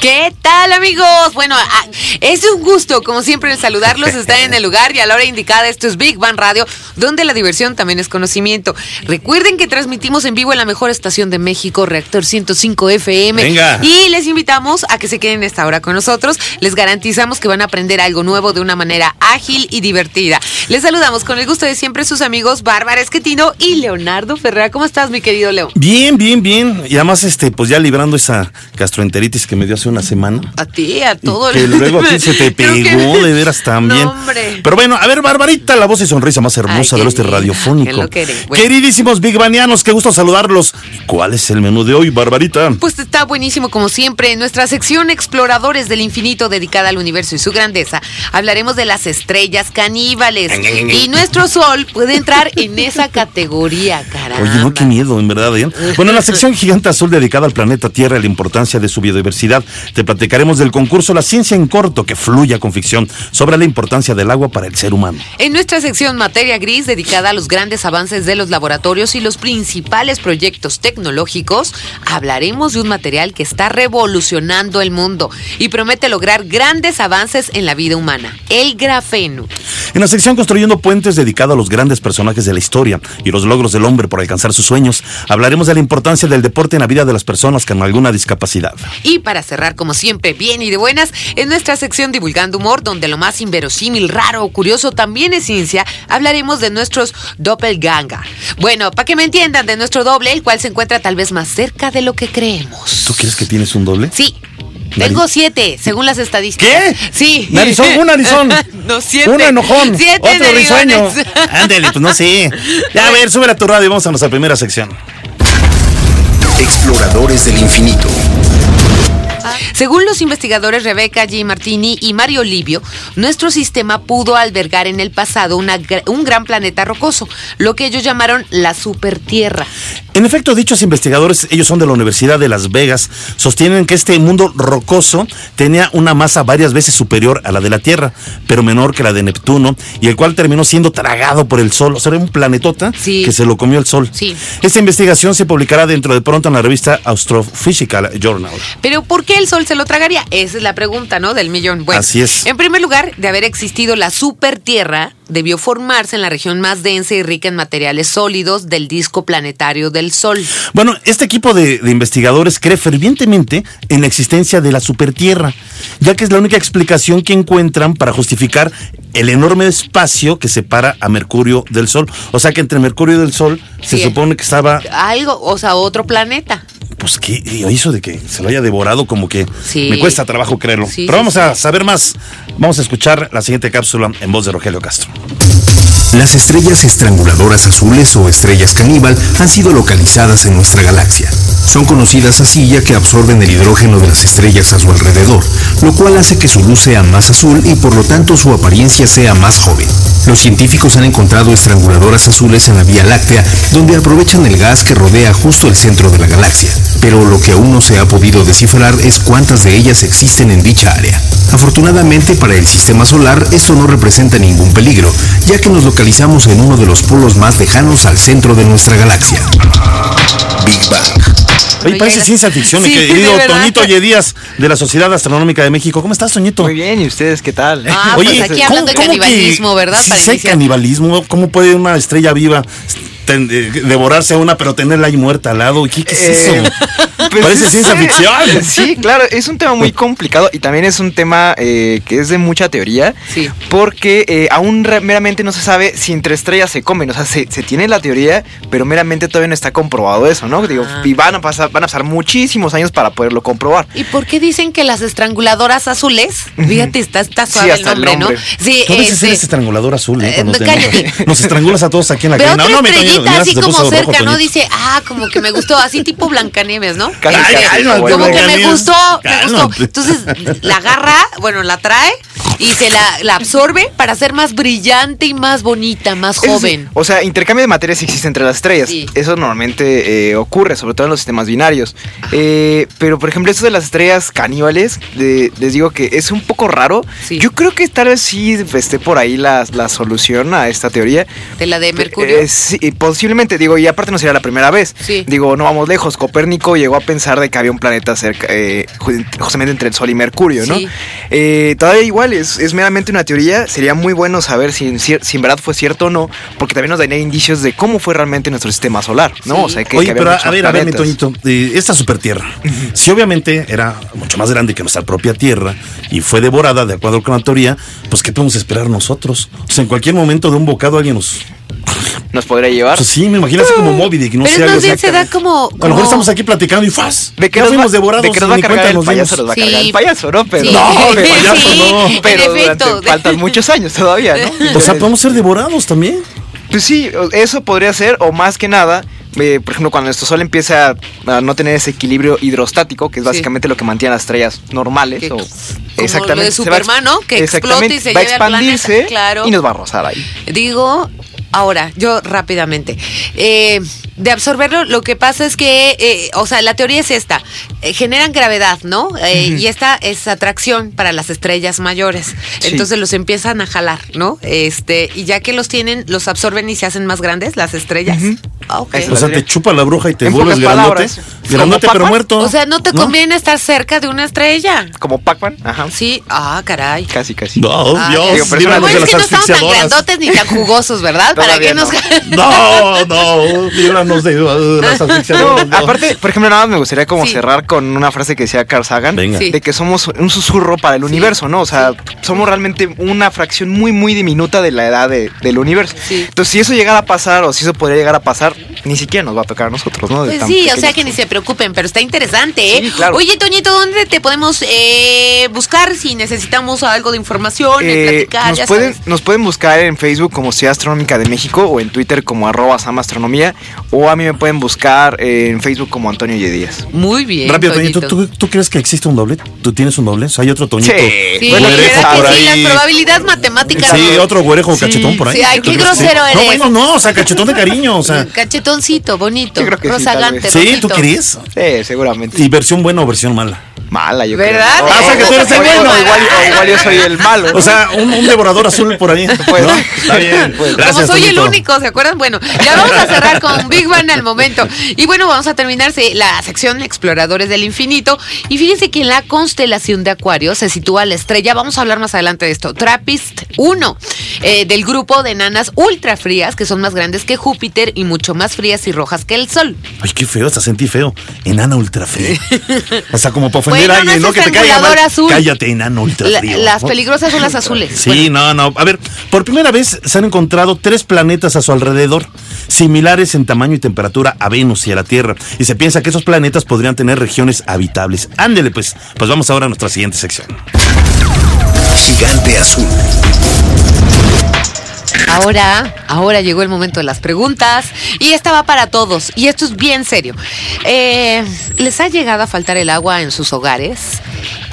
¿Qué tal amigos? Bueno, ah, es un gusto, como siempre, el saludarlos. Están en el lugar y a la hora indicada. Esto es Big Bang Radio, donde la diversión también es conocimiento. Recuerden que transmitimos en vivo en la mejor estación de México, Reactor 105 FM. Venga. Y les invitamos a que se queden esta hora con nosotros. Les garantizamos que van a aprender algo nuevo de una manera ágil y divertida. Les saludamos con el gusto de siempre sus amigos Bárbara Esquetino y Leonardo Ferrera. ¿Cómo estás, mi querido Leo? Bien, bien, bien. Y además, este, pues ya librando esa gastroenteritis que me dio hace una semana. A ti, a todo. Y que luego a ti se te que- pegó de veras también. No. Pero bueno, a ver, Barbarita, la voz y sonrisa más hermosa Ay, del oeste radiofónico. que. Bueno. Queridísimos Big Banianos, qué gusto saludarlos. ¿Cuál es el menú de hoy, Barbarita? Pues está buenísimo como siempre. En nuestra sección Exploradores del Infinito dedicada al universo y su grandeza, hablaremos de las estrellas caníbales. Y nuestro sol puede entrar en esa categoría, caramba. Oye, no, qué miedo, en verdad, ¿eh? Bueno, en la sección Gigante Azul dedicada al planeta Tierra y la importancia de su biodiversidad, te platicaremos del concurso La Ciencia en Corto, que fluya con ficción, sobre la importancia del agua para el ser humano. En nuestra sección Materia Gris, dedicada a los grandes avances de los laboratorios y los principales proyectos tecnológicos, hablaremos de un material que está revolucionando el mundo y promete lograr grandes avances en la vida humana, el grafeno. En la sección Construyendo Puentes, dedicado a los grandes personajes de la historia y los logros del hombre por alcanzar sus sueños, hablaremos de la importancia del deporte en la vida de las personas con alguna discapacidad. Y para cerrar, como siempre, bien y de buenas, en nuestra sección Divulgando Humor, donde lo más inverosímil, raro o curioso también es ciencia, hablaremos de nuestros doppelganger. Bueno, para que me entiendan, de nuestro doble, el cual se encuentra tal vez más cerca de lo que creemos. ¿Tú crees que tienes un doble? Sí. Tengo siete, según las estadísticas. ¿Qué? Sí. Narizón, un narizón. no, siete. Un enojón. Siete otro risueño. Ándale, pues no sé. Ya, a ver, sube a tu radio y vamos a nuestra primera sección. Exploradores del infinito. Según los investigadores Rebeca G. Martini y Mario Livio, nuestro sistema pudo albergar en el pasado una un gran planeta rocoso, lo que ellos llamaron la supertierra. En efecto, dichos investigadores, ellos son de la Universidad de Las Vegas, sostienen que este mundo rocoso tenía una masa varias veces superior a la de la Tierra, pero menor que la de Neptuno, y el cual terminó siendo tragado por el Sol. O sea, era un planetota Sí. que se lo comió el Sol. Sí. Esta investigación se publicará dentro de pronto en la revista Astrophysical Journal. Pero ¿por qué el Sol se lo tragaría? Esa es la pregunta, ¿no? Del millón. Bueno, Así es. En primer lugar, de haber existido la supertierra, debió formarse en la región más densa y rica en materiales sólidos del disco planetario del Sol. Bueno, este equipo de, de investigadores cree fervientemente en la existencia de la supertierra, ya que es la única explicación que encuentran para justificar el enorme espacio que separa a Mercurio del Sol. O sea que entre Mercurio y el Sol se supone que estaba, Algo, o sea, otro planeta. Pues que eso de que se lo haya devorado como que Sí. me cuesta trabajo creerlo. Sí, Pero sí, vamos a saber más. Vamos a escuchar la siguiente cápsula en voz de Rogelio Castro. Las estrellas estranguladoras azules o estrellas caníbal han sido localizadas en nuestra galaxia. Son conocidas así ya que absorben el hidrógeno de las estrellas a su alrededor, lo cual hace que su luz sea más azul y por lo tanto su apariencia sea más joven. Los científicos han encontrado estranguladoras azules en la Vía Láctea, donde aprovechan el gas que rodea justo el centro de la galaxia. Pero lo que aún no se ha podido descifrar es cuántas de ellas existen en dicha área. Afortunadamente para el sistema solar esto no representa ningún peligro, ya que nos localizamos en uno de los polos más lejanos al centro de nuestra galaxia. Big Bang. Oye, Oye, parece ciencia ficción, mi Sí, querido de verdad. Toñito Yedías de la Sociedad Astronómica de México. ¿Cómo estás, Toñito? Muy bien, ¿y ustedes qué tal? Ah, pues aquí hablando de canibalismo, ¿verdad? Sí, iniciar. canibalismo. ¿Cómo puede una estrella viva eh, devorarse a una, pero tenerla ahí muerta al lado? ¿Qué, qué es Eh, eso? Pues Parece es- ciencia ficción. Sí, claro, es un tema muy complicado y también es un tema eh, que es de mucha teoría. Sí. Porque eh, aún meramente no se sabe si entre estrellas se comen. O sea, se, se tiene la teoría, pero meramente todavía no está comprobado eso, ¿no? Digo, Ah. y van a pasar, van a pasar muchísimos años para poderlo comprobar. ¿Y por qué dicen que las estranguladoras azules? Fíjate, está, está suave el hasta el nombre, nombre. ¿no? Sí, Tú este, eres estrangulador azul, ¿eh? Eh, Cuando cállate. Nos estrangulas a todos aquí en la cabina. otra mi Toñito, estrellita mira, así como cerca, ¿no? Toñito. Dice, ah, como que me gustó, así tipo Blancanieves, ¿no? Casi, casi, no, como que me gustó, me gustó. Entonces, la agarra, bueno, la trae y se la, la absorbe para ser más brillante y más bonita, más joven. o sea, intercambio de materias existe entre las estrellas. Sí. Eso normalmente eh, ocurre, sobre todo en los sistemas binarios. Eh, pero, por ejemplo, esto de las estrellas caníbales, de- les digo que es un poco raro. Sí. Yo creo que tal vez sí esté por ahí la, la solución a esta teoría. De la de Mercurio. Eh, sí, posiblemente, digo, y aparte no sería la primera vez. Sí. Digo, no vamos lejos. Copérnico llegó a pensar de que había un planeta cerca, eh, ju- justamente entre el Sol y Mercurio, ¿no? Eh, todavía igual, es, es meramente una teoría. Sería muy bueno saber si en, cier- si en verdad fue cierto o no, porque también nos daría indicios de cómo fue realmente nuestro sistema solar, ¿no? Sí. O sea, que, Oye, que había pero a, ver, a ver, mi. Toñito, eh, esta supertierra, si obviamente era mucho más grande que nuestra propia Tierra y fue devorada de acuerdo con la teoría, pues ¿qué podemos esperar nosotros? O sea, en cualquier momento de un bocado alguien nos... Nos podría llevar. Pues sí, me imagino así como Moby Dick, no Pero sé, es algo más bien así. se da como. A lo mejor como- estamos aquí platicando y ¡faz! ¿De qué ya nos fuimos va, devorados de qué nos va a cargar el payaso? Nos va a Sí. cargar el payaso, ¿no? Pero, Sí. No, pero, el payaso Sí, no. pero durante- faltan muchos años todavía, ¿no? O sea, podemos ser devorados también. Pues sí, eso podría ser, o más que nada, eh, por ejemplo, cuando nuestro Sol empieza a, a no tener ese equilibrio hidrostático, que es Sí. básicamente lo que mantiene las estrellas normales. Que- o, como lo de se va a Superman, ¿no? Que explote y se va a lleve al planeta, expandirse claro. y nos va a rozar ahí. Digo, ahora, yo rápidamente. eh, de absorberlo, lo que pasa es que, eh, o sea, la teoría es esta. eh, generan gravedad, ¿no? Eh, Y esta es atracción para las estrellas mayores. Sí. Entonces los empiezan a jalar, ¿no? Este, y ya que los tienen, los absorben y se hacen más grandes, las estrellas. Ah, ok. Eso O sea, te chupa la bruja y te En vuelves grandote. palabras, Grandote pero muerto. O sea, no te conviene estar cerca de una estrella. Como Pac-Man, ajá. Sí, ah, caray. Casi, casi. No, Ah, Dios, Digo, pero de es que no estamos tan grandotes ni tan jugosos, ¿verdad? ¿Para Todavía qué nos... No, no, líbranos de las No, asfixiadoras. no. aparte, por ejemplo, nada más me gustaría como Sí. cerrar con una frase que decía Carl Sagan, Venga. Sí. de que somos un susurro para el universo, ¿no? O sea, somos realmente una fracción muy, muy diminuta de la edad de- del universo. Sí. Entonces, si eso llegara a pasar o si eso podría llegar a pasar, ni siquiera nos va a tocar a nosotros, ¿no? De Pues sí, o sea que ni se preocupen, pero está interesante, ¿eh? Sí, claro. Oye, Toñito, ¿dónde te podemos eh, buscar si necesitamos algo de información, eh, platicar? ya nos, pueden, sabes? nos pueden buscar en Facebook como Ciudad Astronómica de México o en Twitter como arroba samastronomía o a mí me pueden buscar en Facebook como Antonio Yedías. Muy bien. Rápido, Toñito, Toñito. ¿tú, tú crees que existe un doble? ¿Tú tienes un doble? O sea, hay otro Toñito. Sí, Bueno, güerejo ¿verdad por que sí? Las probabilidades matemáticas. Sí, otro güerejo Sí, cachetón por ahí. sí, ay, ¿Tú qué grosero No, eres. bueno, no, o sea, cachetón de cariño, o sea. Cachetoncito, bonito, Yo creo que sí, rozagante, Sí. ¿tú crees? Sí, seguramente. ¿Y versión buena o versión mala? Mala, yo ¿Verdad? creo. Ah, o sea, que tú eres el bueno. o igual, o igual yo soy el malo. O sea, un, un devorador azul por ahí. Pues, ¿no? Está bien. pues. Gracias, Como soy el único, ¿se acuerdan? Bueno, ya vamos a cerrar con Big Bang al momento. Y bueno, vamos a terminar sí, la sección Exploradores del Infinito. Y fíjense que en la constelación de Acuario se sitúa la estrella, vamos a hablar más adelante de esto, Trappist 1, eh, del grupo de enanas ultra frías, que son más grandes que Júpiter y mucho más frías y rojas que el Sol. Ay, qué feo, hasta sentí feo. Enana ultra frío. O sea, como para Bueno, alguien, no ¿no? Que te caiga mal. azul. Cállate, enano ultra La- las ¿no? peligrosas son las azules. Sí, no, no. A ver, por primera vez se han encontrado tres planetas a su alrededor, similares en tamaño y temperatura a Venus y a la Tierra. Y se piensa que esos planetas podrían tener regiones habitables. Ándele, pues. Pues vamos ahora a nuestra siguiente sección. Gigante azul. Ahora, ahora llegó el momento de las preguntas y esta va para todos y esto es bien serio. Eh, ¿Les ha llegado a faltar el agua en sus hogares?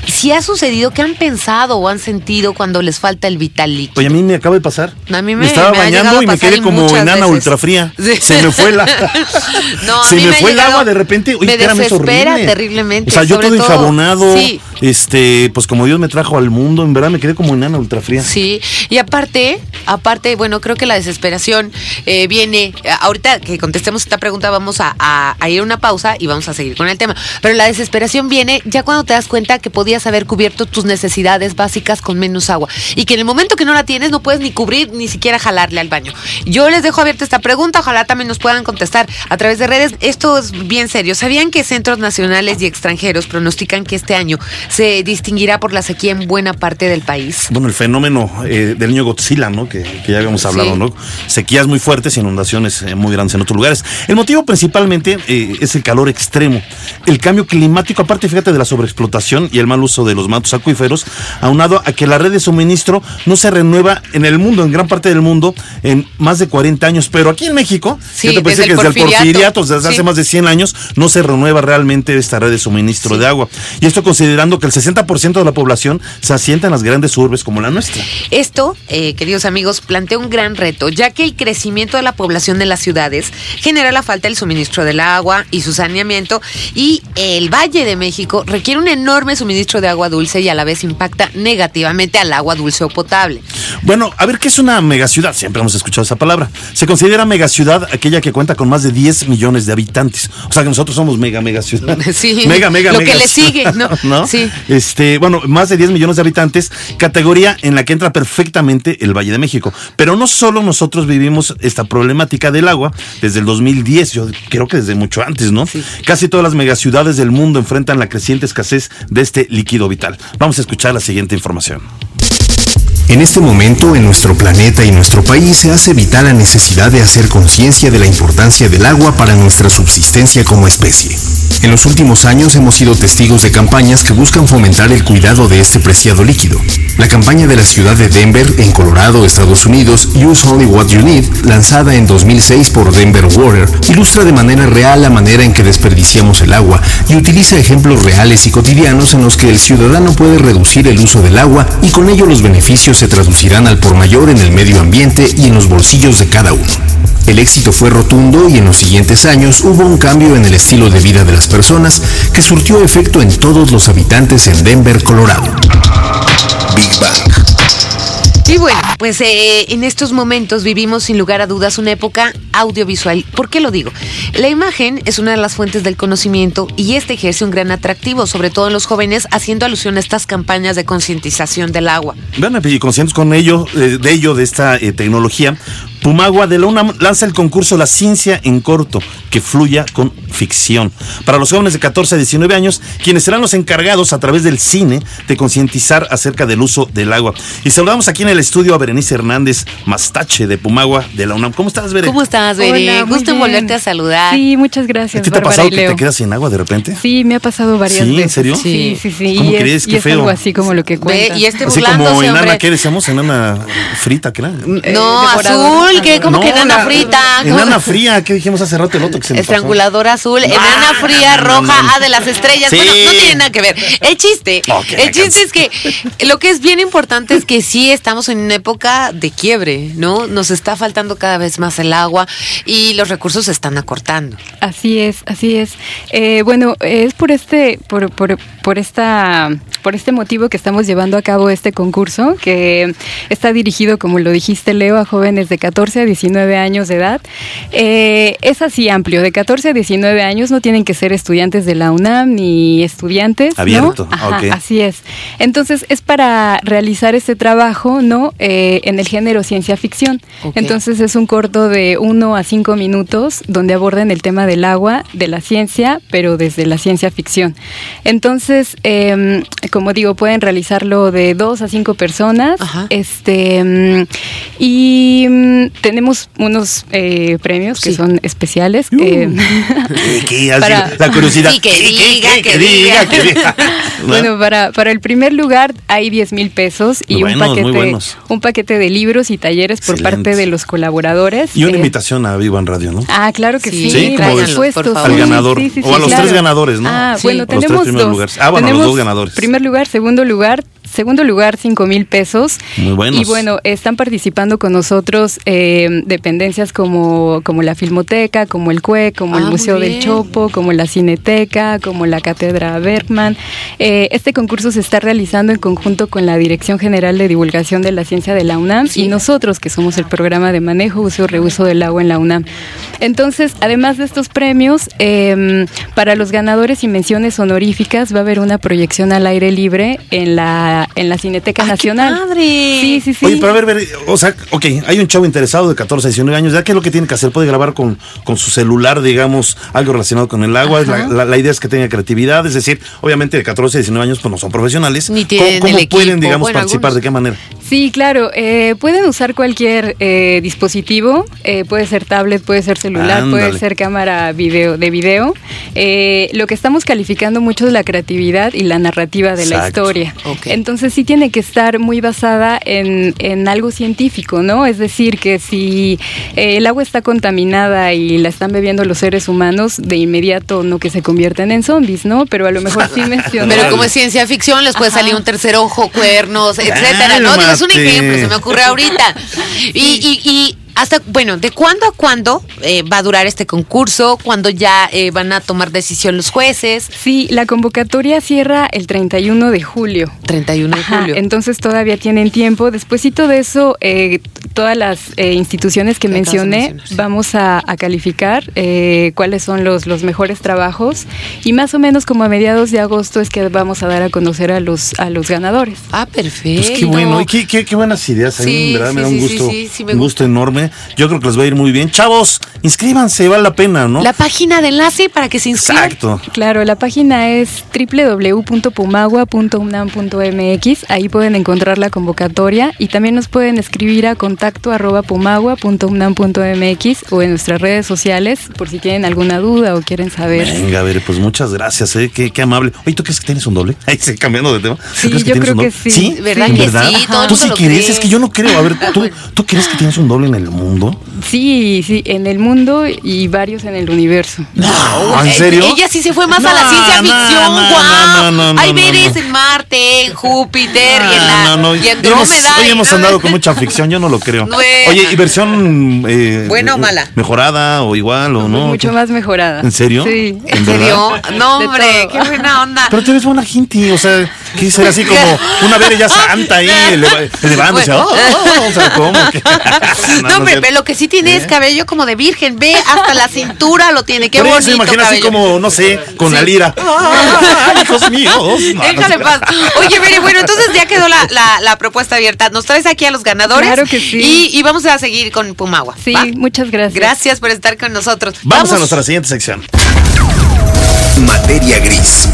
Si ha sucedido, ¿qué han pensado o han sentido cuando les falta el vital líquido? Oye, a mí me acaba de pasar. A mí me- estaba me llegado bañando y me quedé como enana veces. ultra fría. Sí. Se me fue la. No, a se mí me fue el agua de repente. Oye, me desespera horrible. terriblemente, O sea, yo todo todo- enjabonado. sí. Este, pues como Dios me trajo al mundo, en verdad me quedé como enana ultra fría. Sí, y aparte, aparte, bueno, creo que la desesperación eh, viene, eh, ahorita que contestemos esta pregunta vamos a, a- a ir a una pausa y vamos a seguir con el tema, pero la desesperación viene ya cuando te das cuenta que podías haber cubierto tus necesidades básicas con menos agua y que en el momento que no la tienes no puedes ni cubrir ni siquiera jalarle al baño. Yo les dejo abierta esta pregunta, ojalá también nos puedan contestar a través de redes. Esto es bien serio. ¿Sabían que centros nacionales y extranjeros pronostican que este año se distinguirá por la sequía en buena parte del país? Bueno, el fenómeno eh, del niño Godzilla, ¿no? Que, que ya habíamos hablado, Sí. ¿no? Sequías muy fuertes y inundaciones eh, muy grandes en otros lugares. El motivo principalmente eh, es el calor extremo. El cambio climático, aparte, fíjate, de la sobreexplotación y el mal uso colapso de los mantos acuíferos, aunado a que la red de suministro no se renueva en el mundo, en gran parte del mundo, en más de 40 años. Pero aquí en México, Sí, yo te pensé desde que el desde el porfiriato. desde Sí. hace más de 100 años, no se renueva realmente esta red de suministro de agua. Y esto considerando que el 60% de la población se asienta en las grandes urbes como la nuestra. Esto, eh, queridos amigos, plantea un gran reto, ya que el crecimiento de la población de las ciudades genera la falta del suministro del agua y su saneamiento, y el Valle de México requiere un enorme suministro de agua dulce y a la vez impacta negativamente al agua dulce o potable. Bueno, a ver, ¿qué es una megaciudad? Siempre hemos escuchado esa palabra. Se considera megaciudad aquella que cuenta con más de 10 millones de habitantes. O sea que nosotros somos mega, megaciudad. Sí, Mega, mega, lo mega que le ciudad, sigue, ¿no? Sí. Este, bueno, más de 10 millones de habitantes, categoría en la que entra perfectamente el Valle de México. Pero no solo nosotros vivimos esta problemática del agua desde el 2010, yo creo que desde mucho antes, ¿no? Casi todas las megaciudades del mundo enfrentan la creciente escasez de este líquido vital. Vamos a escuchar la siguiente información. En este momento, en nuestro planeta y nuestro país se hace vital la necesidad de hacer conciencia de la importancia del agua para nuestra subsistencia como especie. En los últimos años hemos sido testigos de campañas que buscan fomentar el cuidado de este preciado líquido. La campaña de la ciudad de Denver, en Colorado, Estados Unidos, Use Only What You Need, lanzada en 2006 por Denver Water, ilustra de manera real la manera en que desperdiciamos el agua y utiliza ejemplos reales y cotidianos en los que el ciudadano puede reducir el uso del agua y con ello los beneficios se traducirán al por mayor en el medio ambiente y en los bolsillos de cada uno. El éxito fue rotundo y en los siguientes años hubo un cambio en el estilo de vida de las personas que surtió efecto en todos los habitantes en Denver, Colorado. Big Bang. Y bueno, pues eh, en estos momentos vivimos sin lugar a dudas una época audiovisual. ¿Por qué lo digo? La imagen es una de las fuentes del conocimiento y este ejerce un gran atractivo, sobre todo en los jóvenes, haciendo alusión a estas campañas de concientización del agua. Bueno, y conscientes con ello, eh, de ello, de esta eh, tecnología, Pumagua de la UNAM lanza el concurso La Ciencia en Corto, que fluya con ficción. Para los jóvenes de 14 a 19 años, quienes serán los encargados a través del cine de concientizar acerca del uso del agua. Y saludamos aquí en el estudio a Berenice Hernández Mastache de Pumagua de la UNAM. ¿Cómo estás, Berenice? ¿Cómo estás, Bere? Hola, muy Gusto en bien. volverte a saludar. Sí, muchas gracias, ¿A ti te ha pasado y que Leo. te quedas sin agua de repente? Sí, me ha pasado varias ¿Sí? ¿En veces. serio? Sí, sí, sí. ¿Cómo y es, crees? y Qué es feo. algo así como lo que Ve, cuenta. y este Así como enana, hombre. ¿qué decíamos? Enana frita, ¿qué era? Eh, No, devorador. azul, ¿qué? ¿Cómo No, que enana la- frita? Enana fría, ¿qué dijimos hace rato el otro que se me pasó? Estranguladora azul, enana fría, roja, no. ah, de las estrellas. Sí. Bueno, no tiene nada que ver. El chiste, el chiste es que lo que es bien importante es que sí estamos en una época de quiebre, ¿no? Nos está faltando cada vez más el agua y los recursos se están acortando. Así es, así es. Eh, bueno, es por este, por, por, por esta, por este motivo que estamos llevando a cabo este concurso, que está dirigido, como lo dijiste, Leo, a jóvenes de 14 a 19 años de edad. Eh, es así amplio, de 14 a 19 años no tienen que ser estudiantes de la UNAM ni estudiantes. ¿no? Abierto, Ajá, ok. Así es. Entonces es para realizar este trabajo, ¿no? Eh, en el género ciencia ficción. Entonces es un corto de uno a cinco minutos donde abordan el tema del agua, de la ciencia, pero desde la ciencia ficción. Entonces, eh, como digo, pueden realizarlo de dos a cinco personas. Ajá. Este mm, y tenemos unos eh, premios que son especiales. eh, ¿Qué, qué? Así, Para- La curiosidad. Sí, que ¿Qué, qué, diga, que que diga, diga. que diga. Bueno, para, para el primer lugar hay 10 mil pesos y un, paquete, un paquete de libros y talleres por Excelente. parte de los colaboradores. Y una Eh, invitación a Viva en Radio, ¿no? Ah, claro que Sí, sí, por supuesto. Al ganador. sí, sí, o a los claro. tres ganadores, ¿no? Ah, Sí. bueno, Los tres tenemos dos. lugares. Ah, bueno, los Tenemos dos ganadores. Primer lugar, segundo lugar. Segundo lugar, 5 mil pesos. Muy buenos. Y bueno, están participando con nosotros eh, dependencias como, como la Filmoteca, como el CUE, como Ah, el muy Museo del. Chopo, como la Cineteca, como la Cátedra Bergman. Eh, este concurso se está realizando en conjunto con la Dirección General de Divulgación de la Ciencia de la UNAM y nosotros, que somos el programa de manejo, uso y reuso del agua en la UNAM. Entonces, además de estos premios, eh, para los ganadores y menciones honoríficas va a haber una proyección al aire libre en la, en la Cineteca ¡Ay, qué Nacional. padre! Sí, sí, sí. Oye, pero a ver, ver, o sea, ok, hay un chavo interesado de 14 a 19 años, ¿ya qué es lo que tiene que hacer? Puede grabar con, con su celular, digamos, algo relacionado con el agua. La, la- la idea es que tenga creatividad, es decir, obviamente de 14 a 19 años pues no son profesionales. Ni ¿Cómo, tienen cómo el pueden, digamos, Bueno, participar? algunos. ¿De qué manera? Sí, claro. eh, pueden usar cualquier eh, dispositivo. eh, puede ser tablet, puede ser celular, Ándale. puede ser cámara video, de video. Eh, lo que estamos calificando mucho es la creatividad y la narrativa de la historia. Ok. Entonces sí tiene que estar muy basada en, en algo científico, ¿no? Es decir, que si eh, el agua está contaminada y la están bebiendo los seres humanos, de inmediato no que se conviertan en zombies, ¿no? Pero a lo mejor sí mencionar. Pero como es ciencia ficción, les puede salir un tercer ojo, cuernos, etcétera, ¿no? Digo, es un ejemplo, se me ocurre ahorita. Y, y, y hasta, bueno, ¿de cuándo a cuándo eh, va a durar este concurso? ¿Cuándo ya eh, van a tomar decisión los jueces? Sí, la convocatoria cierra el 31 de julio. 31 de Ajá, julio. entonces todavía tienen tiempo. Despuésito de eso, eh, todas las eh, instituciones que mencioné sí. vamos a, a calificar eh, cuáles son los, los mejores trabajos y más o menos como a mediados de agosto es que vamos a dar a conocer a los, a los ganadores. Ah, perfecto. Pues qué bueno, y qué, qué, qué buenas ideas. A mí, Sí, ¿verdad? me sí, da un sí, gusto, sí, sí, sí, me un gusto enorme. Yo creo que les va a ir muy bien. Chavos, inscríbanse, vale la pena, ¿no? La página de enlace para que se inscriban. Exacto. Claro, la página es www.pumagua.unam.mx. Ahí pueden encontrar la convocatoria y también nos pueden escribir a contacto arroba pumagua.unam.mx o en nuestras redes sociales por si tienen alguna duda o quieren saber. Venga, a ver, pues muchas gracias, ¿eh? Qué, qué amable. Oye, ¿tú crees que tienes un doble? Ahí se cambiando de tema. ¿Tú Sí, crees yo tienes creo un que doble? sí. ¿Verdad Sí. que ¿Verdad? sí? Todo Tú sí lo crees, cree. es que yo no creo. A ver, ¿tú, ¿tú crees que tienes un doble en el mundo? Sí, sí, en el mundo y varios en el universo. No, ¿en Eh, serio? Ella sí se fue más a la ciencia ficción, no, guau. no, no, no, Hay veres no. en Marte, en Júpiter y en la no, no. y Hemos, Andrómeda. hoy hemos andado con mucha ficción, yo no lo creo. Bueno. Oye, ¿y versión eh, ¿Buena o mala? mejorada o igual o no? Mucho más mejorada. ¿En serio? Sí. ¿En ¿En serio? verdad? No, hombre, qué buena onda. Pero tú eres buena gente, o sea, que ser así como una vera ya santa ahí, elevándose. Bueno. Oh, oh, o sea, ¿cómo? No, cierto. pero lo que sí tiene es cabello como de virgen. Ve, hasta la cintura lo tiene. Qué Por eso, bonito imagina así como, no sé, con la Sí. lira. ¡Ay, hijos míos! No, no Déjale paz. Oye, Bere, bueno, entonces ya quedó la, la, la propuesta abierta. Nos traes aquí a los ganadores. Claro que sí. Y, y vamos a seguir con Pumagua. Sí, ¿va? muchas gracias. Gracias por estar con nosotros. Vamos a nuestra siguiente sección. Materia gris.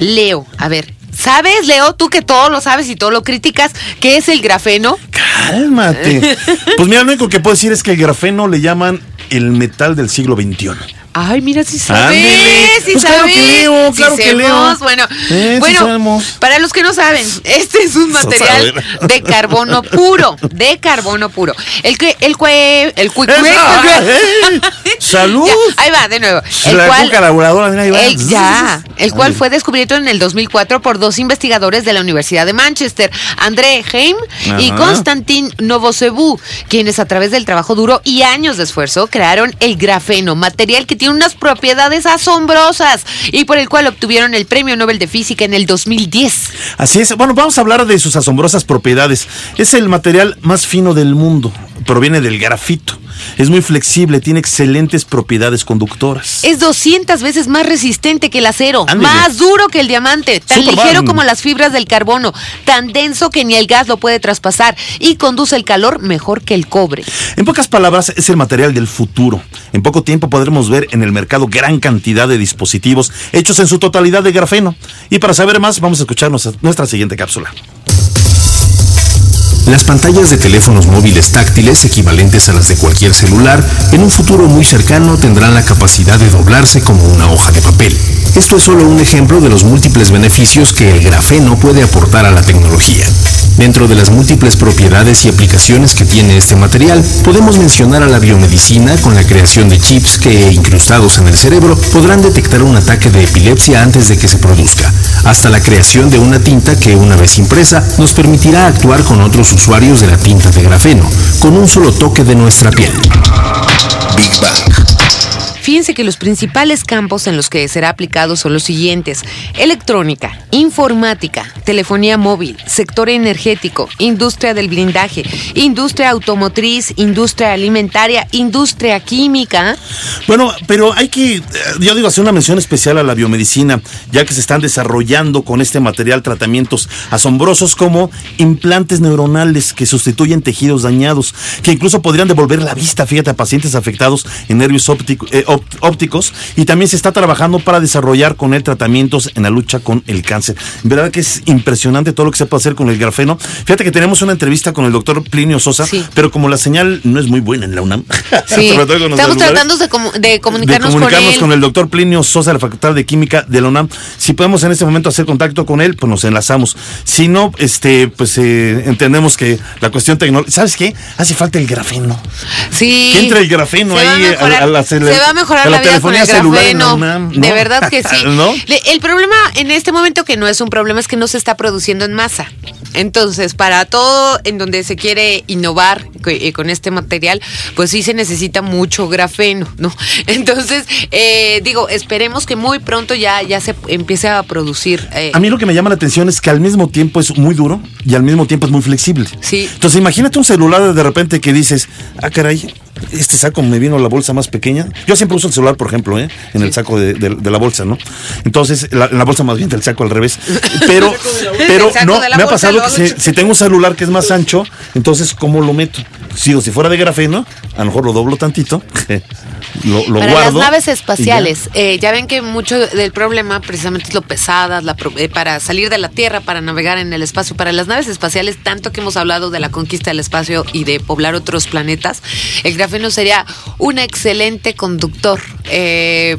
Leo, a ver. ¿Sabes, Leo, tú que todo lo sabes y todo lo criticas, qué es el grafeno? Cálmate. Pues mira, lo único que puedo decir es que el grafeno le llaman el metal del siglo XXI. Ay, mira si sabes, Ándele. si Pues claro que sabes. leo, Sí claro que leo. Bueno, Eh, sí bueno, sabemos. para los que no saben, este es un material de carbono puro, de carbono puro. El que el cue, el cue-. ¡Salud! Ya, ahí va, de nuevo. El la cual, cuca laboradora, mira, ahí va. el- ya, el cual fue descubierto en el 2004 por dos investigadores de la Universidad de Manchester, André Heim y. Konstantin Novosevu, quienes a través del trabajo duro y años de esfuerzo crearon el grafeno, material que tiene unas propiedades asombrosas y por el cual obtuvieron el Premio Nobel de Física en el 2010. Así es. Bueno, vamos a hablar de sus asombrosas propiedades. Es el material más fino del mundo. Proviene del grafito. Es muy flexible, tiene excelentes propiedades conductoras. Es 200 veces más resistente que el acero, más duro que el diamante, tan ligero como las fibras del carbono, tan denso que ni el gas lo puede traspasar y conduce el calor mejor que el cobre. En pocas palabras, es el material del futuro. En poco tiempo podremos ver en el mercado gran cantidad de dispositivos hechos en su totalidad de grafeno. Y para saber más, vamos a escuchar nuestra, nuestra siguiente cápsula. Las pantallas de teléfonos móviles táctiles, equivalentes a las de cualquier celular, en un futuro muy cercano tendrán la capacidad de doblarse como una hoja de papel. Esto es solo un ejemplo de los múltiples beneficios que el grafeno puede aportar a la tecnología. Dentro de las múltiples propiedades y aplicaciones que tiene este material, podemos mencionar a la biomedicina con la creación de chips que, incrustados en el cerebro, podrán detectar un ataque de epilepsia antes de que se produzca, hasta la creación de una tinta que, una vez impresa, nos permitirá actuar con otros usuarios de la tinta de grafeno, con un solo toque de nuestra piel. Big Bang. Fíjense que los principales campos en los que será aplicado son los siguientes. Electrónica, informática, telefonía móvil, sector energético, industria del blindaje, industria automotriz, industria alimentaria, industria química. Bueno, pero hay que, eh, yo digo, hacer una mención especial a la biomedicina, ya que se están desarrollando con este material tratamientos asombrosos como implantes neuronales que sustituyen tejidos dañados, que incluso podrían devolver la vista, fíjate, a pacientes afectados en nervios óptico- eh, ópticos y también se está trabajando para desarrollar con él tratamientos en la lucha con el cáncer. Verdad que es impresionante todo lo que se puede hacer con el grafeno. Fíjate que tenemos una entrevista con el doctor Plinio Sosa, pero como la señal no es muy buena en la UNAM, estamos tratando de, comunicarnos, con, el doctor Plinio Sosa de la Facultad de Química de la UNAM. Si podemos en este momento hacer contacto con él, pues nos enlazamos. Si no, este, pues eh, entendemos que la cuestión tecnológica, ¿sabes qué? Hace falta el grafeno. Sí. Que entre el grafeno ahí a, la, Se va a mejorar la, vida con el grafeno. De verdad que sí. El problema en este momento que no es un problema es que no se está produciendo en masa. Entonces, para todo en donde se quiere innovar eh, con este material, pues sí se necesita mucho grafeno, ¿no? Entonces, eh, digo, esperemos que muy pronto ya, ya se empiece a producir. Eh. A mí lo que me llama la atención es que al mismo tiempo es muy duro y al mismo tiempo es muy flexible. Sí. Entonces, imagínate un celular de repente que dices, ah, caray, este saco me vino la bolsa más pequeña. Yo siempre uso el celular, por ejemplo, ¿eh? en el saco de, la bolsa, ¿no? Entonces, la, la bolsa más bien del saco al revés. Pero, pero no, me ha pasado que si, tengo un celular que es más ancho, entonces, ¿cómo lo meto? Si, si fuera de grafeno, a lo mejor lo doblo tantito. Lo, lo para las naves espaciales, eh, ya. ven que mucho del problema precisamente es lo pesadas, la, eh, para salir de la Tierra, para navegar en el espacio. Para las naves espaciales, tanto que hemos hablado de la conquista del espacio y de poblar otros planetas, el grafeno sería un excelente conductor, eh,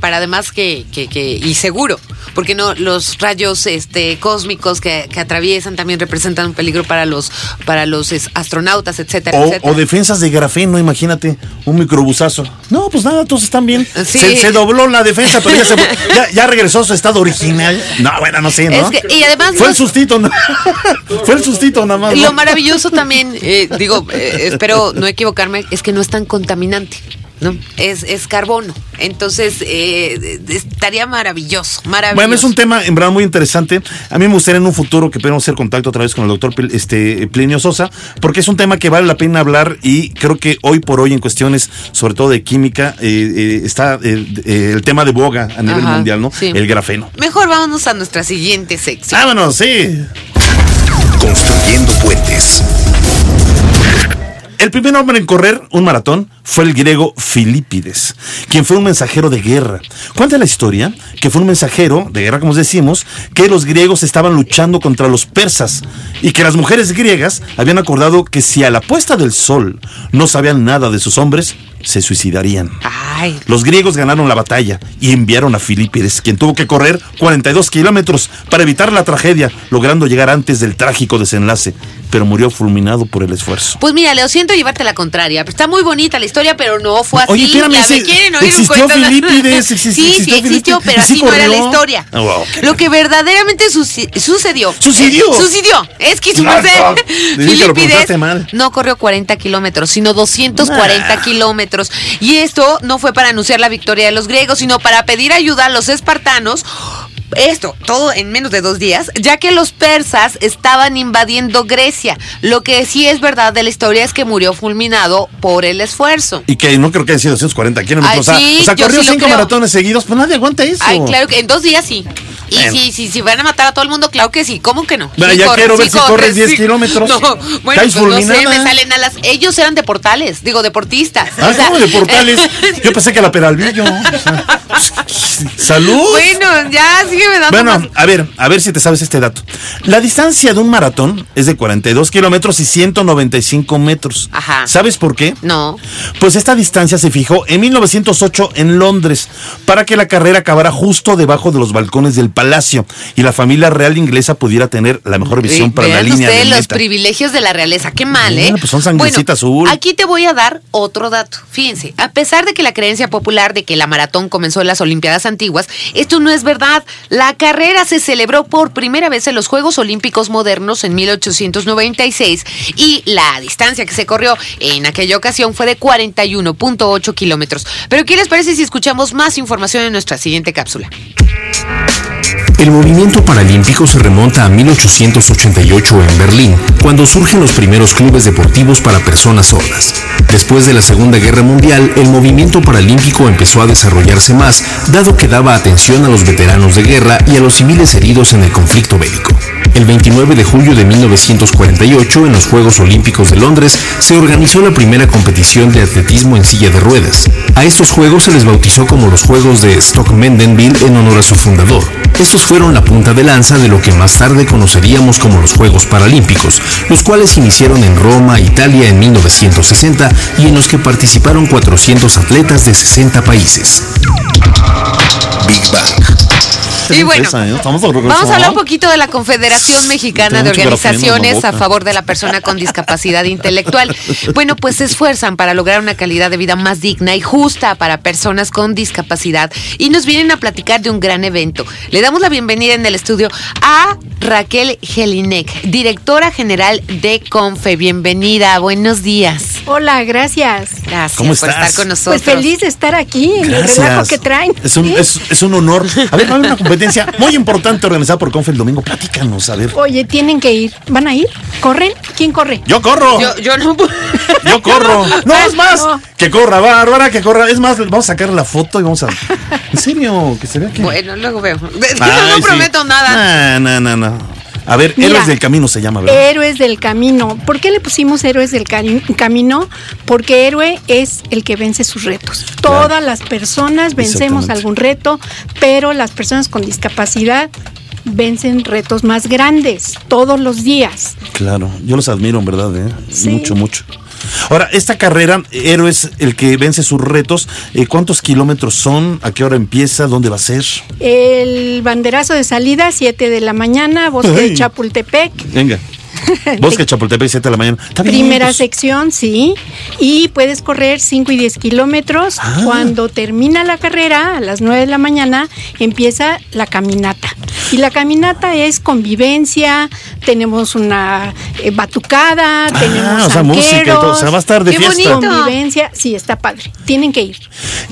para además que, que, y seguro, porque no los rayos este, cósmicos que, atraviesan también representan un peligro para los, para los astronautas, etcétera, o, etcétera. O defensas de grafeno, imagínate, un microbusazo. No, pues nada, todos están bien. Se, dobló la defensa, pero ya, regresó a su estado original. No, bueno, no sé, ¿no? y además. Fue el sustito, ¿no? Fue el sustito nada más. Lo maravilloso también, eh, digo, eh, espero no equivocarme, es que no es tan contaminante. ¿no? Es, es carbono. Entonces, eh, estaría maravilloso, maravilloso. Bueno, es un tema en verdad muy interesante. A mí me gustaría en un futuro que podamos hacer contacto otra vez con el doctor este, Plinio Sosa, porque es un tema que vale la pena hablar y creo que hoy por hoy en cuestiones, sobre todo de química, eh, eh, está el tema de boga a nivel mundial, ¿no? El grafeno. Mejor vámonos a nuestra siguiente sección. Vámonos, sí. Construyendo puentes. El primer hombre en correr un maratón fue el griego Filipides, quien fue un mensajero de guerra. Cuenta la historia que fue un mensajero de guerra, como decimos, que los griegos estaban luchando contra los persas y que las mujeres griegas habían acordado que si a la puesta del sol no sabían nada de sus hombres, se suicidarían. Los griegos ganaron la batalla y enviaron a Filipides, quien tuvo que correr 42 kilómetros para evitar la tragedia, logrando llegar antes del trágico desenlace pero murió fulminado por el esfuerzo. Pues mira, Leo, siento llevarte la contraria. Está muy bonita la historia, pero no fue así. Oye, espérame, ¿me quieren oír existió Filipides, sí, sí, existió, pero así no era la historia. Oh, Lo que verdaderamente sucedió. ¿Sucedió? sucedió. Es que su Filipides no corrió 40 kilómetros, sino 240 kilómetros. Y esto no fue para anunciar la victoria de los griegos, sino para pedir ayuda a los espartanos esto, todo en menos de dos días, ya que los persas estaban invadiendo Grecia. Lo que sí es verdad de la historia es que murió fulminado por el esfuerzo. Y que no creo que hayan sido 240 kilómetros. o sea, o sea corrió cinco maratones seguidos, pues nadie aguanta eso. Ay, claro que en dos días sí. Y si, si, si, van a matar a todo el mundo, claro que sí. ¿Cómo que no? ya quiero ver si corres 10 kilómetros. No, bueno, pues no sé, me salen a las. Ellos eran de portales, digo, deportistas. Ah, o sea, ¿cómo de portales? Yo pensé que la Peralvillo. Salud. Bueno, ya sígueme dando. Bueno, a ver, a ver si te sabes este dato. La distancia de un maratón es de 42 kilómetros y 195 metros. Ajá. ¿Sabes por qué? No. Pues esta distancia se fijó en 1908 en Londres para que la carrera acabara justo debajo de los balcones del palacio y la familia real inglesa pudiera tener la mejor visión para la línea ustedes los privilegios de la realeza. Qué mal, ¿eh? Pues son sangrecita azul. Aquí te voy a dar otro dato. Fíjense, a pesar de que la creencia popular de que la maratón comenzó en las Olimpiadas antiguas, esto no es verdad. La carrera se celebró por primera vez en los Juegos Olímpicos modernos en 1896 y la distancia que se corrió en aquella ocasión fue de 41.8 kilómetros. Pero ¿qué les parece si escuchamos más información en nuestra siguiente cápsula? El movimiento paralímpico se remonta a 1888 en Berlín, cuando surgen los primeros clubes deportivos para personas sordas. Después de la Segunda Guerra Mundial, el movimiento paralímpico empezó a desarrollarse más, dado que daba atención a los veteranos de guerra y a los civiles heridos en el conflicto bélico. El 29 de julio de 1948, en los Juegos Olímpicos de Londres, se organizó la primera competición de atletismo en silla de ruedas. A estos Juegos se les bautizó como los Juegos de Stock Mendenville en honor a su fundador. Estos fueron la punta de lanza de lo que más tarde conoceríamos como los Juegos Paralímpicos, los cuales iniciaron en Roma, Italia en 1960 y en los que participaron 400 atletas de 60 países. Big Bang. Y bueno, ¿eh? vamos a hablar un poquito de la Confederación Mexicana de Organizaciones a favor de la persona con discapacidad intelectual. Bueno, pues se esfuerzan para lograr una calidad de vida más digna y justa para personas con discapacidad y nos vienen a platicar de un gran evento. Le damos la bienvenida en el estudio a Raquel Gelinek, directora general de Confe. Bienvenida, buenos días. Hola, gracias. Gracias ¿Cómo por estás? estar con nosotros. Pues feliz de estar aquí en el relajo que traen. Es un, ¿Sí? es, es un honor. A ver, una competencia muy importante organizada por Confe el domingo. Platícanos, a ver. Oye, tienen que ir. ¿Van a ir? ¿Corren? ¿Quién corre? Yo corro. Yo, yo no puedo. Yo corro. No, es más. No. Que corra, Bárbara, que corra. Es más, vamos a sacar la foto y vamos a. En serio, que se vea que. Bueno, luego veo. Es que Ay, no sí. prometo nada. No, no, no, no. A ver, Mira. Héroes del Camino se llama, ¿verdad? Héroes del camino. ¿Por qué le pusimos héroes del camino? Porque héroe es el que vence sus retos. Claro. Todas las personas vencemos algún reto, pero las personas con discapacidad vencen retos más grandes todos los días. Claro, yo los admiro, en verdad, ¿eh? Sí. Mucho, mucho. Ahora, esta carrera, Héroes, el que vence sus retos, eh, ¿cuántos kilómetros son? ¿A qué hora empieza? ¿Dónde va a ser? El banderazo de salida, 7 de la mañana, Bosque Ay. de Chapultepec. Venga. Bosque Chapultepec, 7 de la mañana. Está bien, Primera pues. sección, sí. Y puedes correr 5 y 10 kilómetros. Ah. Cuando termina la carrera, a las 9 de la mañana, empieza la caminata. Y la caminata es convivencia, tenemos una eh, batucada, tenemos Ah, o sea, música y todo. O sea, va a estar de Qué fiesta. bonito. Convivencia, sí, está padre. Tienen que ir.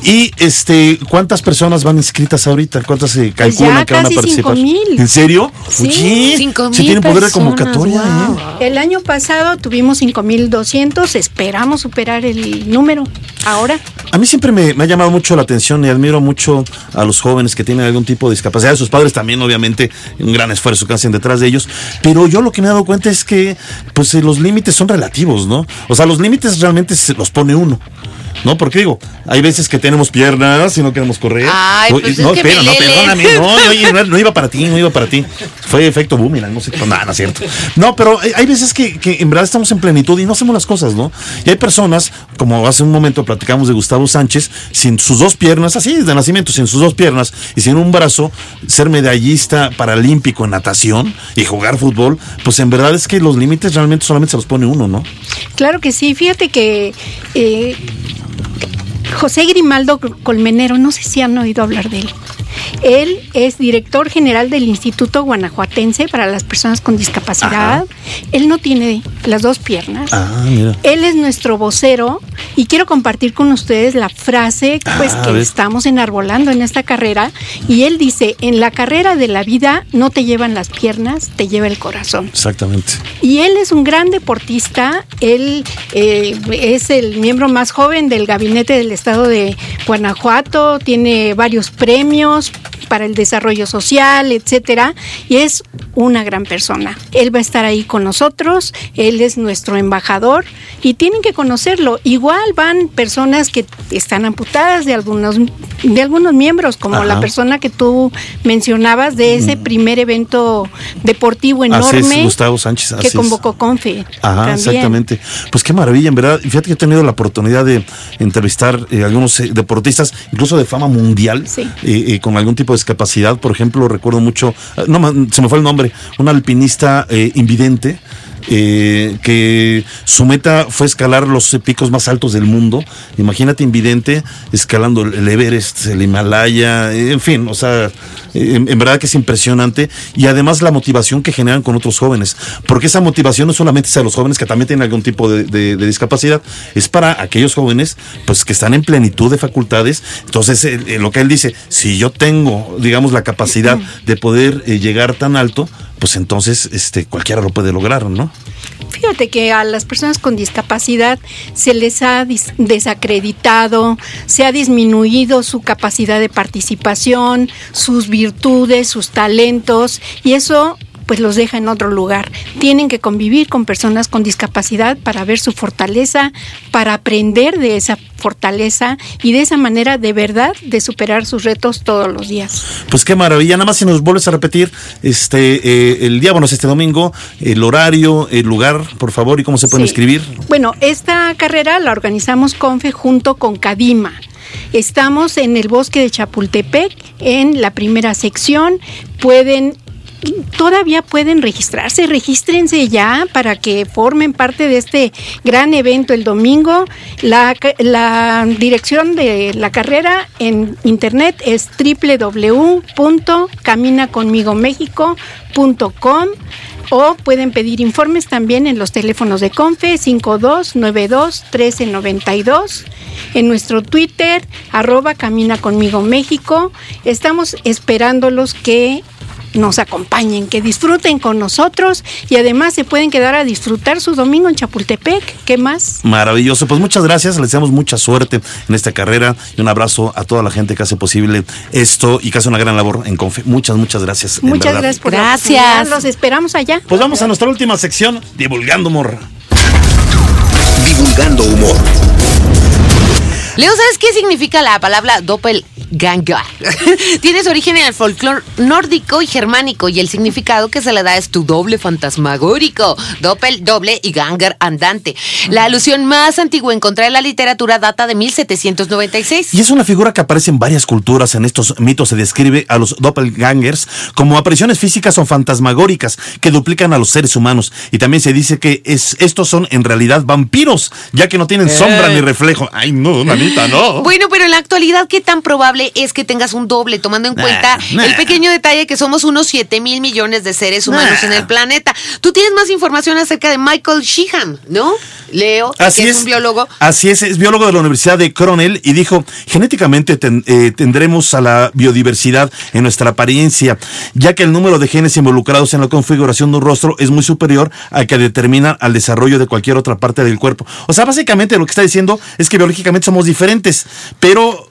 Y este, ¿cuántas personas van inscritas ahorita? ¿Cuántas se Pues calculan ya que van a casi participar? cinco mil. ¿En serio? Sí. Oye, Cinco mil tienen poder de convocatoria, wow. ¿eh? El año pasado tuvimos 5,200, esperamos superar el número. Ahora, A mí siempre me, ha llamado mucho la atención y admiro mucho a los jóvenes que tienen algún tipo de discapacidad. Sus padres también, obviamente, un gran esfuerzo que hacen detrás de ellos. Pero yo lo que me he dado cuenta es que, pues, los límites son relativos, ¿no? O sea, los límites realmente se los pone uno. ¿No? Porque digo, hay veces que tenemos piernas y no queremos correr. Ay, pues no, es que espera, no, perdóname. No, oye, no, no iba para ti, no iba para ti. Fue efecto boomerang, no sé qué. No, no es cierto. No, pero hay hay veces que, que en verdad estamos en plenitud y no hacemos las cosas, ¿no? Y hay personas, como hace un momento platicamos de Gustavo Sánchez, sin sus dos piernas, así de nacimiento, sin sus dos piernas y sin un brazo, ser medallista paralímpico en natación y jugar fútbol, pues en verdad es que los límites realmente solamente se los pone uno, ¿no? Claro que sí, fíjate que eh, José Grimaldo Colmenero, no sé si han oído hablar de él. Él es director general del Instituto Guanajuatense para las Personas con Discapacidad. Él no tiene las dos piernas. Ah, mira. Él es nuestro vocero y quiero compartir con ustedes la frase pues, Ah, a que estamos enarbolando en esta carrera. Y él dice, en la carrera de la vida no te llevan las piernas, te lleva el corazón. Exactamente. Y él es un gran deportista, él eh, es el miembro más joven del gabinete del estado de Guanajuato, tiene varios premios para el desarrollo social, etcétera, y es una gran persona. Él va a estar ahí con nosotros, él es nuestro embajador y tienen que conocerlo. Igual van personas que están amputadas de algunos de algunos miembros, como Ajá. la persona que tú mencionabas de ese primer evento deportivo Mm. Así enorme es, Gustavo Sánchez. así que convocó Confe. Ajá, también. exactamente. Pues qué maravilla, en verdad. Y Fíjate que he tenido la oportunidad de entrevistar eh, algunos eh, deportistas, incluso de fama mundial, Sí. eh, eh, con algún tipo de discapacidad. Por ejemplo, recuerdo mucho, ah, no se me fue el nombre, un alpinista eh, invidente. Eh, que su meta fue escalar los picos más altos del mundo. Imagínate invidente escalando el Everest, el Himalaya, eh, en fin, o sea, eh, en, en verdad que es impresionante. Y además la motivación que generan con otros jóvenes, porque esa motivación no solamente es a los jóvenes que también tienen algún tipo de, de- de discapacidad, es para aquellos jóvenes pues que están en plenitud de facultades. Entonces, eh, eh, lo que él dice, si yo tengo, digamos, la capacidad de poder eh, llegar tan alto, pues entonces este cualquiera lo puede lograr, ¿no? Fíjate que a las personas con discapacidad se les ha desacreditado, se ha disminuido su capacidad de participación, sus virtudes, sus talentos, y eso pues los deja en otro lugar. Tienen que convivir con personas con discapacidad para ver su fortaleza, para aprender de esa fortaleza y de esa manera de verdad de superar sus retos todos los días. Pues qué maravilla, nada más si nos vuelves a repetir este eh, el día, bueno, es este domingo, el horario, el lugar, por favor, y cómo se pueden Sí. escribir. Bueno, esta carrera la organizamos CONFE junto con Cadima. Estamos en el bosque de Chapultepec, en la primera sección. Pueden todavía pueden registrarse, regístrense ya para que formen parte de este gran evento el domingo. La, dirección de la carrera en internet es www.caminaconmigomexico.com o pueden pedir informes también en los teléfonos de Confe 5292 1392 en nuestro Twitter arroba Camina Conmigo México. Estamos esperándolos que nos acompañen, que disfruten con nosotros y además se pueden quedar a disfrutar su domingo en Chapultepec. ¿Qué más? Maravilloso, pues muchas gracias, les deseamos mucha suerte en esta carrera y un abrazo a toda la gente que hace posible esto y que hace una gran labor en Confe. Muchas, muchas gracias. Muchas gracias por Gracias. Los esperamos allá. Pues vamos a nuestra última sección, Divulgando Morra. Divulgando humor. Leo, ¿sabes qué significa la palabra doppelganger? Tiene su origen en el folclore nórdico y germánico y el significado que se le da es tu doble fantasmagórico, doppel, doble y ganger andante. La alusión más antigua encontrada en la literatura data de 1796. Y es una figura que aparece en varias culturas. En estos mitos se describe a los doppelgangers como apariciones físicas o fantasmagóricas que duplican a los seres humanos. Y también se dice que es, estos son en realidad vampiros, ya que no tienen sombra ni reflejo. Ay, no, manita, no. Bueno, pero en la actualidad, ¿qué tan probable es que tengas un doble, tomando en Nah, cuenta nah. el pequeño detalle que somos unos 7 mil millones de seres humanos Nah. en el planeta? Tú tienes más información acerca de Michael Sheehan, ¿no? Leo, Así que es, es un biólogo. Así es, es biólogo de la Universidad de Cornell y dijo, genéticamente ten- eh, tendremos a la biodiversidad en nuestra apariencia, ya que el número de genes involucrados en la configuración de un rostro es muy superior al que determina al desarrollo de cualquier otra parte del cuerpo. O sea, básicamente lo que está diciendo es que biológicamente somos diferentes, pero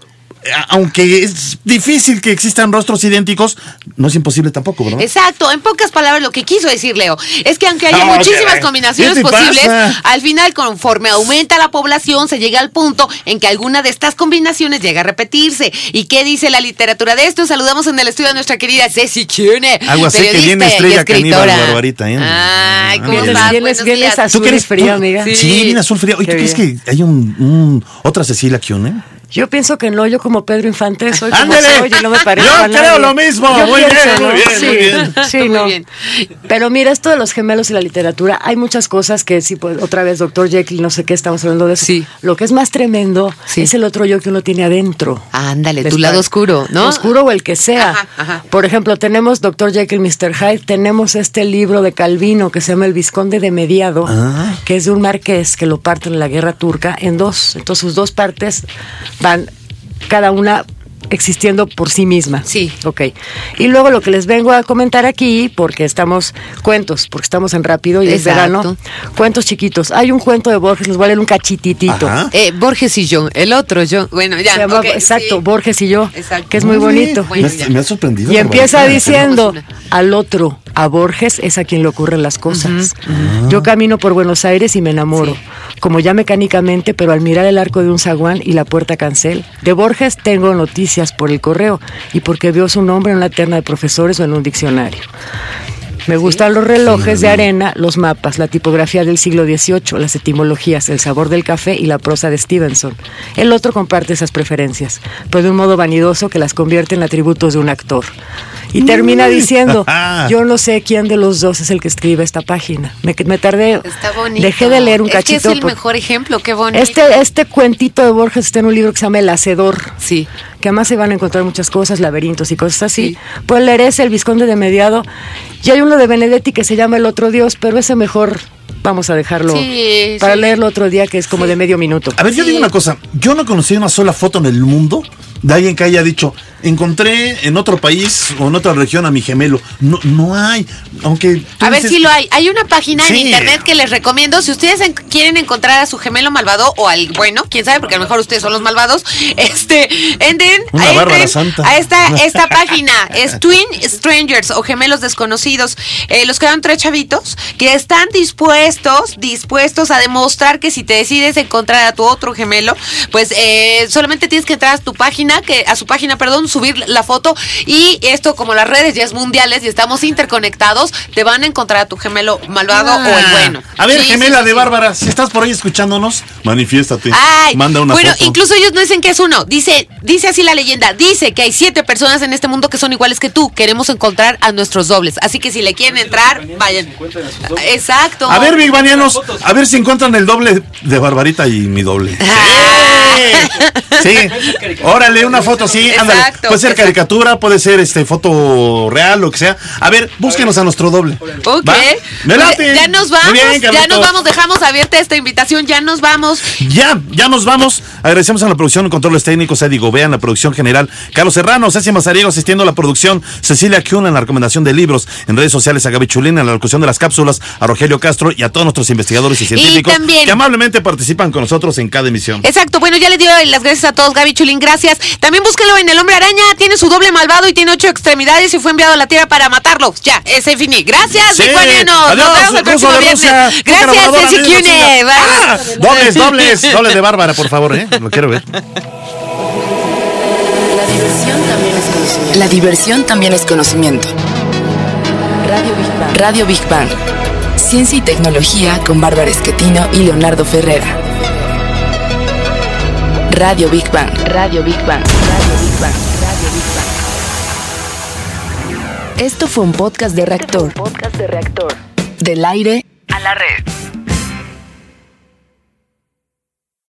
aunque es difícil que existan rostros idénticos, no es imposible tampoco, ¿verdad? Exacto, en pocas palabras lo que quiso decir Leo es que aunque haya No, muchísimas ¿qué? combinaciones ¿Qué te posibles, pasa? al final conforme aumenta la población se llega al punto en que alguna de estas combinaciones llega a repetirse. ¿Y qué dice la literatura de esto? Saludamos en el estudio a nuestra querida Ceci Chune, Algo así que periodista viene y estrella escritora. caníbal, Barbarita, ¿eh? Ay, ¿cómo Ah, estás? vienes- Buenos vienes Azul frío, amiga. Sí, Sí. viene azul frío. ¿Y tú crees que hay un, un- otra Cecilia eh? Yo pienso que no, yo como Pedro Infante soy como soy y no me parece Yo a creo nadie. lo mismo. Yo Muy bien, muy bien, sí, muy bien. Sí, Muy no. bien. Pero mira, esto de los gemelos y la literatura, hay muchas cosas que sí, pues, otra vez, doctor Jekyll, no sé qué, estamos hablando de eso. Sí. Lo que es más tremendo Sí. es el otro yo que uno tiene adentro. Ándale, tu lado oscuro, ¿no? Oscuro o el que sea. Ajá, ajá. Por ejemplo, tenemos Dr. Jekyll, Mr. Hyde, tenemos este libro de Calvino que se llama El Visconde de Mediado, Ah. que es de un marqués que lo parten en la guerra turca en dos. Entonces sus dos partes van cada una existiendo por sí misma. Sí. Ok. Y luego lo que les vengo a comentar aquí, porque estamos cuentos, porque estamos en rápido y es verano, cuentos chiquitos. Hay un cuento de Borges, les voy a leer un cachititito. Eh, Borges y yo, el otro yo. Bueno, ya. Llama- exacto, sí. Borges y yo, Exacto. que es muy bonito. Bueno, me, has sorprendido. Y empieza diciendo al otro, a Borges es a quien le ocurren las cosas. Yo camino por Buenos Aires y me enamoro, como ya mecánicamente, pero al mirar el arco de un zaguán y la puerta cancel. De Borges tengo noticias por el correo y porque veo su nombre en una terna de profesores o en un diccionario. Me gustan los relojes de arena, los mapas, la tipografía del siglo XVIII, las etimologías, el sabor del café y la prosa de Stevenson. El otro comparte esas preferencias, pero de un modo vanidoso que las convierte en atributos de un actor. Y termina diciendo, yo no sé quién de los dos es el que escribe esta página. Me, me tardé, Está bonito. dejé de leer un es cachito. Que es el por- mejor ejemplo, qué bonito. este, este cuentito de Borges está en un libro que se llama El Hacedor Sí. Que además se van a encontrar muchas cosas, laberintos y cosas así. Pues leer ese, El Visconde de Mediado. Y hay uno de Benedetti que se llama El Otro Dios, pero ese mejor vamos a dejarlo Sí, para sí. leerlo otro día, que es como de medio minuto. A ver, yo digo una cosa. Yo no conocí una sola foto en el mundo de alguien que haya dicho, encontré en otro país o en otra región a mi gemelo. No, no hay, aunque... A ver dices- si lo hay. Hay una página en internet que les recomiendo. Si ustedes en- quieren encontrar a su gemelo malvado o al bueno, quién sabe, porque a lo mejor ustedes son los malvados, este, entren, Una entren Santa. a esta, esta página. Es Twin Strangers o gemelos desconocidos. Eh, los quedan tres chavitos que están dispuestos, dispuestos a demostrar que si te decides encontrar a tu otro gemelo, pues eh, solamente tienes que entrar a tu página, que a su página, perdón, subir la foto y esto como las redes ya es mundiales y estamos interconectados, te van a encontrar a tu gemelo malvado o el bueno. Ah. A ver, Sí, gemela sí, de sí. Bárbara, si estás por ahí escuchándonos, manifiéstate. Ay, Manda una bueno, foto. incluso ellos no dicen que es uno. Dice, dice así la leyenda. Dice que hay siete personas en este mundo que son iguales que tú. Queremos encontrar a nuestros dobles. Así que si le quieren entrar, vayan. Exacto. A ver, Big Banianos, a ver si encuentran el doble de Barbarita y mi doble. Sí, órale, una foto, sí, ándale. Puede ser exacto. caricatura, puede ser este foto real, lo que sea. A ver, búsquenos a nuestro doble. Ok. Pues, ya nos vamos, bien, ya nos vamos, dejamos abierta esta invitación, ya nos vamos. Ya, ya nos vamos. Agradecemos a la producción controles técnicos, Eddie Gobea, en la producción general, Carlos Serrano, Ceci Mazariego asistiendo a la producción, Cecilia Kuhn en la recomendación de libros, en redes sociales a Gaby Chulín en la locución de las cápsulas, a Rogelio Castro y a todos nuestros investigadores y científicos también- que amablemente participan con nosotros en cada emisión. Exacto, bueno, ya le dio las gracias a todos, Gaby Chulín, gracias. También búsquelo en El Hombre Araña, tiene su doble malvado y tiene ocho extremidades y fue enviado a la Tierra para matarlo. Ya, ese finí. Gracias, Sí. Nos Adiós, vemos el próximo viernes. Gracias, Ceci Cune. Ah, dobles, dobles, dobles de Bárbara, por favor, ¿eh? Lo quiero ver. La diversión también es conocimiento. La diversión también es conocimiento. Radio Big Bang. Radio Big Bang. Ciencia y tecnología con Bárbara Esquetino y Leonardo Ferrera. Radio Big Bang. Radio Big Bang. Radio Big Bang. Radio Big Bang. Esto fue un podcast de reactor. Podcast de reactor. Del aire A la red.